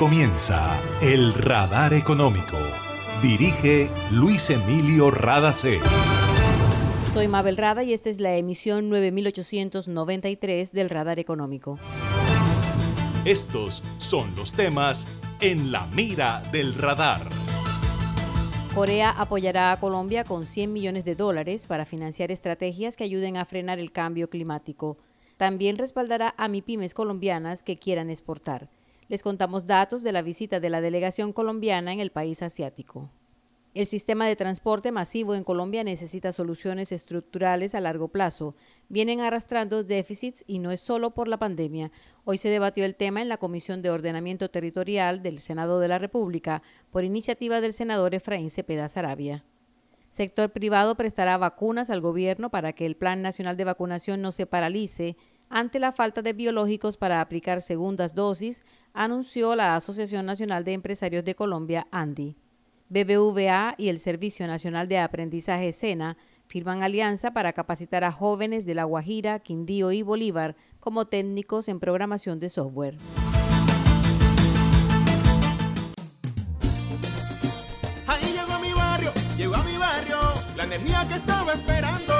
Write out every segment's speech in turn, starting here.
comienza El Radar Económico. Dirige Luis Emilio Radacé. Soy Mabel Rada y esta es la emisión 9893 del Radar Económico. Estos son los temas en la mira del radar. Corea apoyará a Colombia con 100 millones de dólares para financiar estrategias que ayuden a frenar el cambio climático. También respaldará a MIPIMES colombianas que quieran exportar. Les contamos datos de la visita de la delegación colombiana en el país asiático. El sistema de transporte masivo en Colombia necesita soluciones estructurales a largo plazo. Vienen arrastrando déficits y no es solo por la pandemia. Hoy se debatió el tema en la Comisión de Ordenamiento Territorial del Senado de la República por iniciativa del senador Efraín Cepeda Sarabia. Sector privado prestará vacunas al gobierno para que el Plan Nacional de Vacunación no se paralice ante la falta de biológicos para aplicar segundas dosis, anunció la Asociación Nacional de Empresarios de Colombia, ANDI. BBVA y el Servicio Nacional de Aprendizaje SENA firman alianza para capacitar a jóvenes de La Guajira, Quindío y Bolívar como técnicos en programación de software. Ahí llegó mi barrio, llegó a mi barrio, la energía que estaba esperando,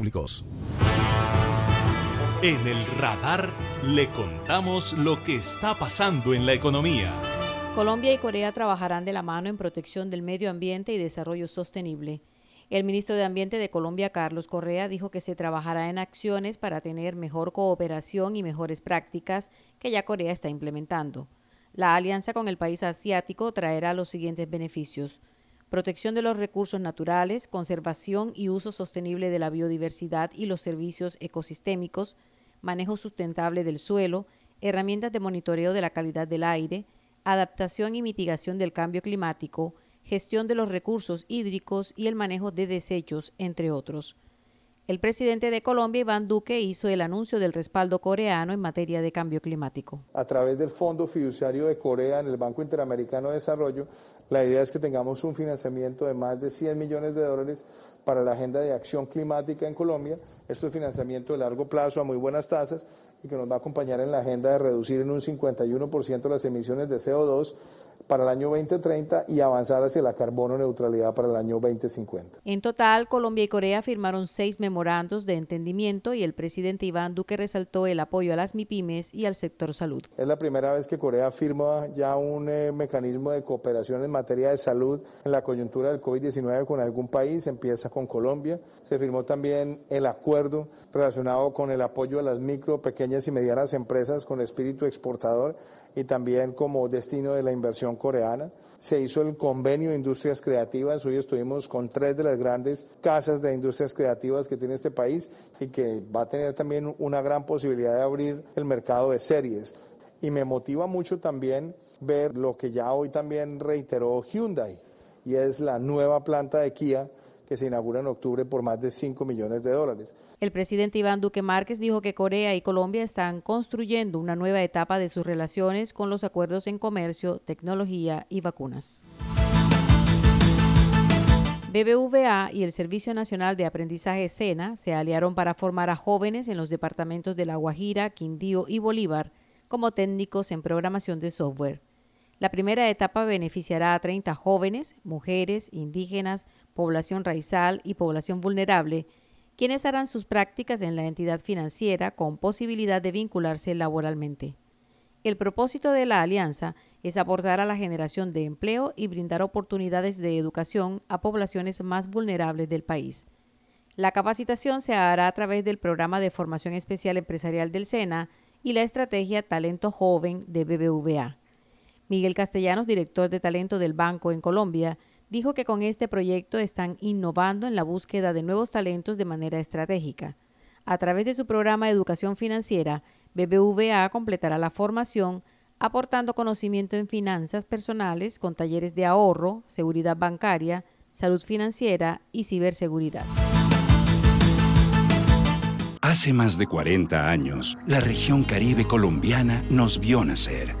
En el radar le contamos lo que está pasando en la economía. Colombia y Corea trabajarán de la mano en protección del medio ambiente y desarrollo sostenible. El ministro de Ambiente de Colombia, Carlos Correa, dijo que se trabajará en acciones para tener mejor cooperación y mejores prácticas que ya Corea está implementando. La alianza con el país asiático traerá los siguientes beneficios protección de los recursos naturales, conservación y uso sostenible de la biodiversidad y los servicios ecosistémicos, manejo sustentable del suelo, herramientas de monitoreo de la calidad del aire, adaptación y mitigación del cambio climático, gestión de los recursos hídricos y el manejo de desechos, entre otros. El presidente de Colombia, Iván Duque, hizo el anuncio del respaldo coreano en materia de cambio climático. A través del Fondo Fiduciario de Corea en el Banco Interamericano de Desarrollo, la idea es que tengamos un financiamiento de más de 100 millones de dólares para la agenda de acción climática en Colombia. Esto es financiamiento de largo plazo a muy buenas tasas y que nos va a acompañar en la agenda de reducir en un 51% las emisiones de CO2 para el año 2030 y avanzar hacia la carbono neutralidad para el año 2050. En total, Colombia y Corea firmaron seis memorandos de entendimiento y el presidente Iván Duque resaltó el apoyo a las MIPIMES y al sector salud. Es la primera vez que Corea firma ya un eh, mecanismo de cooperación en materia de salud en la coyuntura del COVID-19 con algún país, empieza con Colombia. Se firmó también el acuerdo relacionado con el apoyo a las micro, pequeñas y medianas empresas con espíritu exportador y también como destino de la inversión coreana. Se hizo el convenio de industrias creativas, hoy estuvimos con tres de las grandes casas de industrias creativas que tiene este país y que va a tener también una gran posibilidad de abrir el mercado de series. Y me motiva mucho también ver lo que ya hoy también reiteró Hyundai y es la nueva planta de Kia que se inaugura en octubre por más de 5 millones de dólares. El presidente Iván Duque Márquez dijo que Corea y Colombia están construyendo una nueva etapa de sus relaciones con los acuerdos en comercio, tecnología y vacunas. BBVA y el Servicio Nacional de Aprendizaje SENA se aliaron para formar a jóvenes en los departamentos de La Guajira, Quindío y Bolívar como técnicos en programación de software. La primera etapa beneficiará a 30 jóvenes, mujeres, indígenas, población raizal y población vulnerable, quienes harán sus prácticas en la entidad financiera con posibilidad de vincularse laboralmente. El propósito de la alianza es aportar a la generación de empleo y brindar oportunidades de educación a poblaciones más vulnerables del país. La capacitación se hará a través del programa de formación especial empresarial del SENA y la estrategia Talento Joven de BBVA. Miguel Castellanos, director de talento del banco en Colombia, dijo que con este proyecto están innovando en la búsqueda de nuevos talentos de manera estratégica. A través de su programa de educación financiera, BBVA completará la formación aportando conocimiento en finanzas personales con talleres de ahorro, seguridad bancaria, salud financiera y ciberseguridad. Hace más de 40 años, la región caribe colombiana nos vio nacer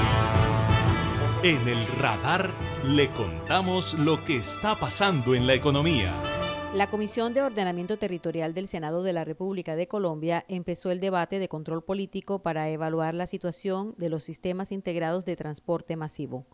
En el radar le contamos lo que está pasando en la economía. La Comisión de Ordenamiento Territorial del Senado de la República de Colombia empezó el debate de control político para evaluar la situación de los sistemas integrados de transporte masivo.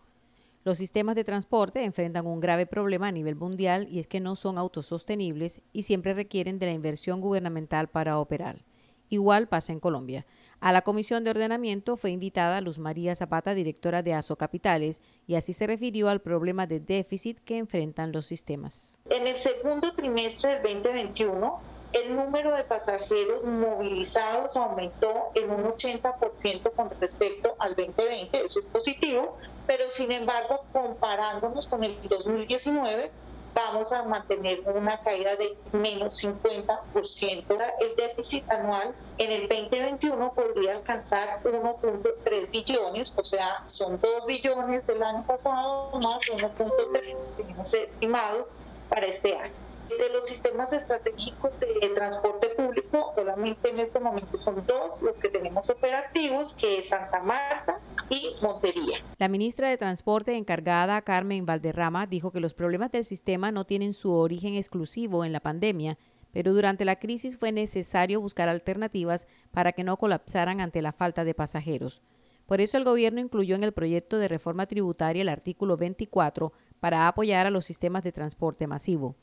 Los sistemas de transporte enfrentan un grave problema a nivel mundial y es que no son autosostenibles y siempre requieren de la inversión gubernamental para operar. Igual pasa en Colombia. A la Comisión de Ordenamiento fue invitada Luz María Zapata, directora de ASO Capitales, y así se refirió al problema de déficit que enfrentan los sistemas. En el segundo trimestre del 2021, el número de pasajeros movilizados aumentó en un 80% con respecto al 2020, eso es positivo, pero sin embargo, comparándonos con el 2019, vamos a mantener una caída de menos 50%. El déficit anual en el 2021 podría alcanzar 1.3 billones, o sea, son 2 billones del año pasado más 1.3 que estimado para este año de los sistemas estratégicos de transporte público, solamente en este momento son dos los que tenemos operativos, que es Santa Marta y Montería. La ministra de Transporte encargada, Carmen Valderrama, dijo que los problemas del sistema no tienen su origen exclusivo en la pandemia, pero durante la crisis fue necesario buscar alternativas para que no colapsaran ante la falta de pasajeros. Por eso el gobierno incluyó en el proyecto de reforma tributaria el artículo 24 para apoyar a los sistemas de transporte masivo.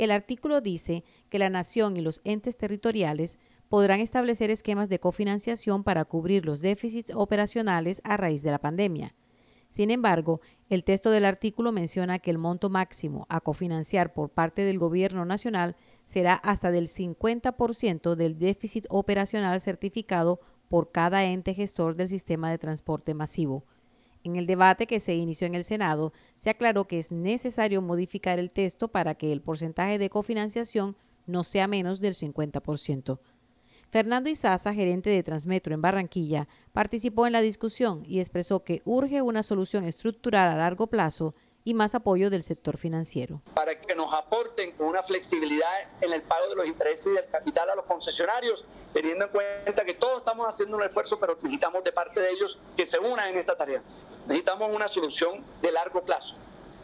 El artículo dice que la nación y los entes territoriales podrán establecer esquemas de cofinanciación para cubrir los déficits operacionales a raíz de la pandemia. Sin embargo, el texto del artículo menciona que el monto máximo a cofinanciar por parte del Gobierno Nacional será hasta del 50% del déficit operacional certificado por cada ente gestor del sistema de transporte masivo. En el debate que se inició en el Senado, se aclaró que es necesario modificar el texto para que el porcentaje de cofinanciación no sea menos del 50%. Fernando Izaza, gerente de Transmetro en Barranquilla, participó en la discusión y expresó que urge una solución estructural a largo plazo y más apoyo del sector financiero. Para que nos aporten con una flexibilidad en el pago de los intereses y del capital a los concesionarios, teniendo en cuenta que todos estamos haciendo un esfuerzo, pero necesitamos de parte de ellos que se unan en esta tarea. Necesitamos una solución de largo plazo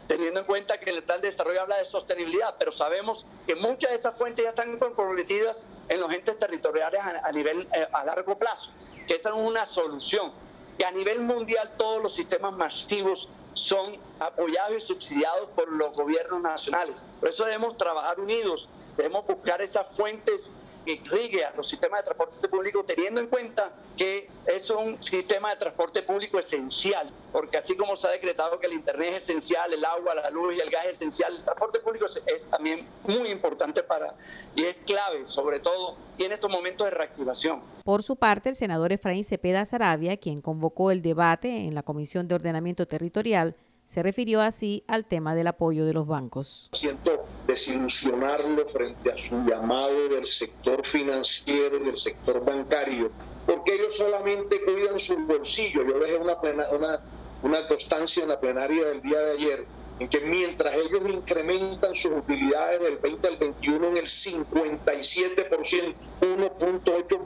teniendo en cuenta que el plan de desarrollo habla de sostenibilidad, pero sabemos que muchas de esas fuentes ya están comprometidas en los entes territoriales a, nivel eh, a largo plazo, que esa es una solución, que a nivel mundial todos los sistemas masivos son apoyados y subsidiados por los gobiernos nacionales. Por eso debemos trabajar unidos Debemos buscar esas fuentes que irrigue a los sistemas de transporte público teniendo en cuenta que es un sistema de transporte público esencial, porque así como se ha decretado que el Internet es esencial, el agua, la luz y el gas es esencial, el transporte público es, también muy importante para y es clave, sobre todo, y en estos momentos de reactivación. Por su parte, el senador Efraín Cepeda Sarabia, quien convocó el debate en la Comisión de Ordenamiento Territorial, se refirió así al tema del apoyo de los bancos. Siento desilusionarlo frente a su llamado del sector financiero del sector bancario, porque ellos solamente cuidan su bolsillo. Yo dejé una, una, una constancia en la plenaria del día de ayer en que mientras ellos incrementan sus utilidades del 20 al 21 en el 57%, 1.8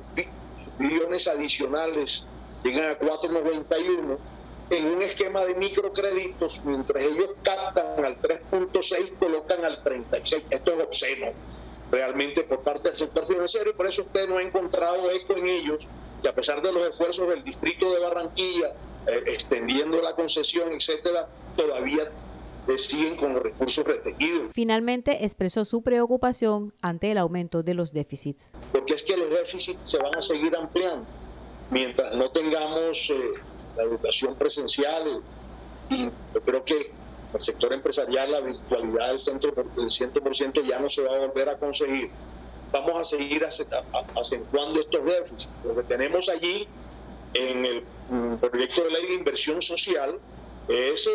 billones adicionales llegan a 491 en un esquema de microcréditos, mientras ellos captan al 3.6, colocan al 36. Esto es obsceno realmente por parte del sector financiero y por eso usted no ha encontrado eco en ellos, que a pesar de los esfuerzos del distrito de Barranquilla, eh, extendiendo la concesión, etcétera, todavía siguen con los recursos retequidos. Finalmente expresó su preocupación ante el aumento de los déficits. Porque es que los déficits se van a seguir ampliando mientras no tengamos eh, la educación presencial. Y yo creo que el sector empresarial, la virtualidad del, centro, del 100% ya no se va a volver a conseguir. Vamos a seguir acentuando estos déficits. Lo que tenemos allí en el mm, proyecto de ley de inversión social es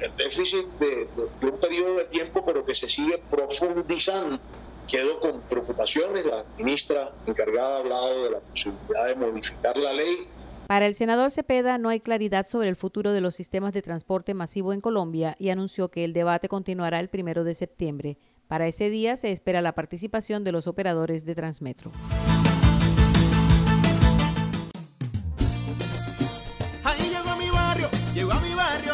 el déficit de, de, un periodo de tiempo, pero que se sigue profundizando. Quedo con preocupaciones. La ministra encargada ha hablado de la posibilidad de modificar la ley para el senador Cepeda no hay claridad sobre el futuro de los sistemas de transporte masivo en Colombia y anunció que el debate continuará el primero de septiembre. Para ese día se espera la participación de los operadores de Transmetro. Ahí llegó mi barrio, llegó a mi barrio,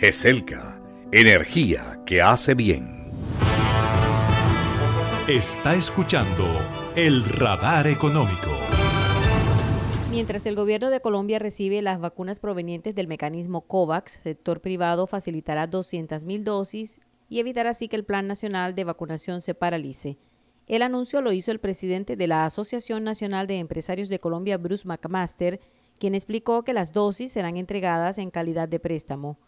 GESELCA, energía que hace bien. Está escuchando el radar económico. Mientras el gobierno de Colombia recibe las vacunas provenientes del mecanismo COVAX, sector privado facilitará 200.000 dosis y evitará así que el Plan Nacional de Vacunación se paralice. El anuncio lo hizo el presidente de la Asociación Nacional de Empresarios de Colombia, Bruce McMaster, quien explicó que las dosis serán entregadas en calidad de préstamo.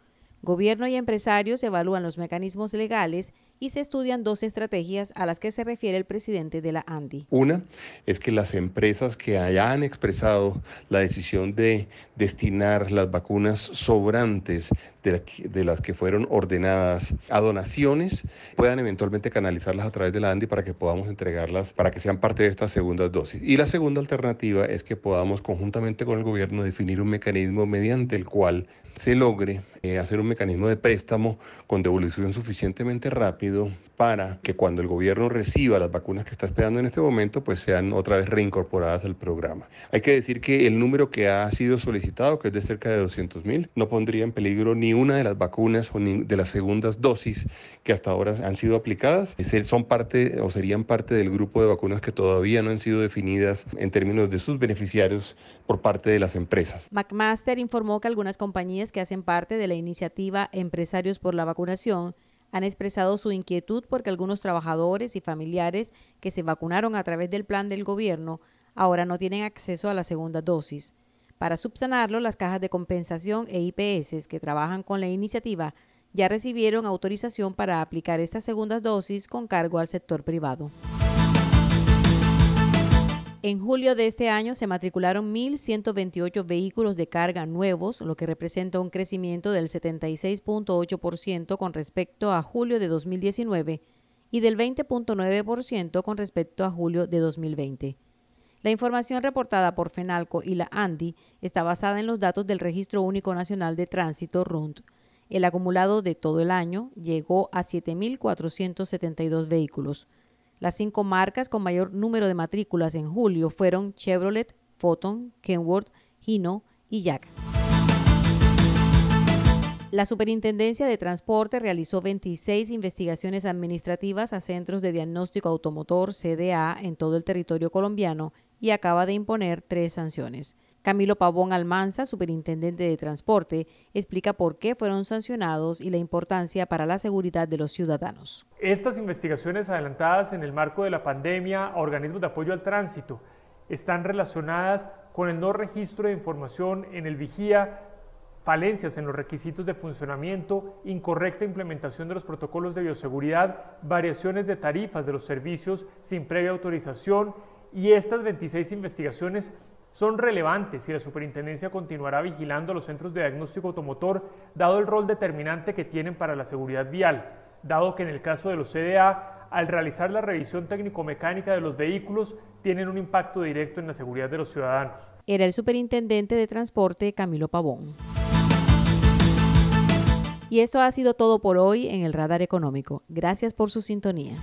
Gobierno y empresarios evalúan los mecanismos legales y se estudian dos estrategias a las que se refiere el presidente de la ANDI. Una es que las empresas que hayan expresado la decisión de destinar las vacunas sobrantes de, las que fueron ordenadas a donaciones puedan eventualmente canalizarlas a través de la ANDI para que podamos entregarlas para que sean parte de estas segundas dosis. Y la segunda alternativa es que podamos conjuntamente con el gobierno definir un mecanismo mediante el cual se logre eh, hacer un mecanismo de préstamo con devolución suficientemente rápido para que cuando el gobierno reciba las vacunas que está esperando en este momento, pues sean otra vez reincorporadas al programa. Hay que decir que el número que ha sido solicitado, que es de cerca de 200 mil, no pondría en peligro ni una de las vacunas o de las segundas dosis que hasta ahora han sido aplicadas. Son parte o serían parte del grupo de vacunas que todavía no han sido definidas en términos de sus beneficiarios por parte de las empresas. McMaster informó que algunas compañías que hacen parte de la iniciativa Empresarios por la Vacunación han expresado su inquietud porque algunos trabajadores y familiares que se vacunaron a través del plan del gobierno ahora no tienen acceso a la segunda dosis. Para subsanarlo, las cajas de compensación e IPS que trabajan con la iniciativa ya recibieron autorización para aplicar estas segundas dosis con cargo al sector privado. En julio de este año se matricularon 1.128 vehículos de carga nuevos, lo que representa un crecimiento del 76.8% con respecto a julio de 2019 y del 20.9% con respecto a julio de 2020. La información reportada por FENALCO y la ANDI está basada en los datos del Registro Único Nacional de Tránsito RUNT. El acumulado de todo el año llegó a 7.472 vehículos. Las cinco marcas con mayor número de matrículas en julio fueron Chevrolet, Photon, Kenworth, Hino y Jack. La Superintendencia de Transporte realizó 26 investigaciones administrativas a centros de diagnóstico automotor CDA en todo el territorio colombiano y acaba de imponer tres sanciones. Camilo Pavón Almanza, superintendente de transporte, explica por qué fueron sancionados y la importancia para la seguridad de los ciudadanos. Estas investigaciones adelantadas en el marco de la pandemia a organismos de apoyo al tránsito están relacionadas con el no registro de información en el vigía, falencias en los requisitos de funcionamiento, incorrecta implementación de los protocolos de bioseguridad, variaciones de tarifas de los servicios sin previa autorización y estas 26 investigaciones son relevantes y la superintendencia continuará vigilando los centros de diagnóstico automotor dado el rol determinante que tienen para la seguridad vial, dado que en el caso de los CDA, al realizar la revisión técnico-mecánica de los vehículos, tienen un impacto directo en la seguridad de los ciudadanos. Era el superintendente de transporte Camilo Pavón. Y esto ha sido todo por hoy en el Radar Económico. Gracias por su sintonía.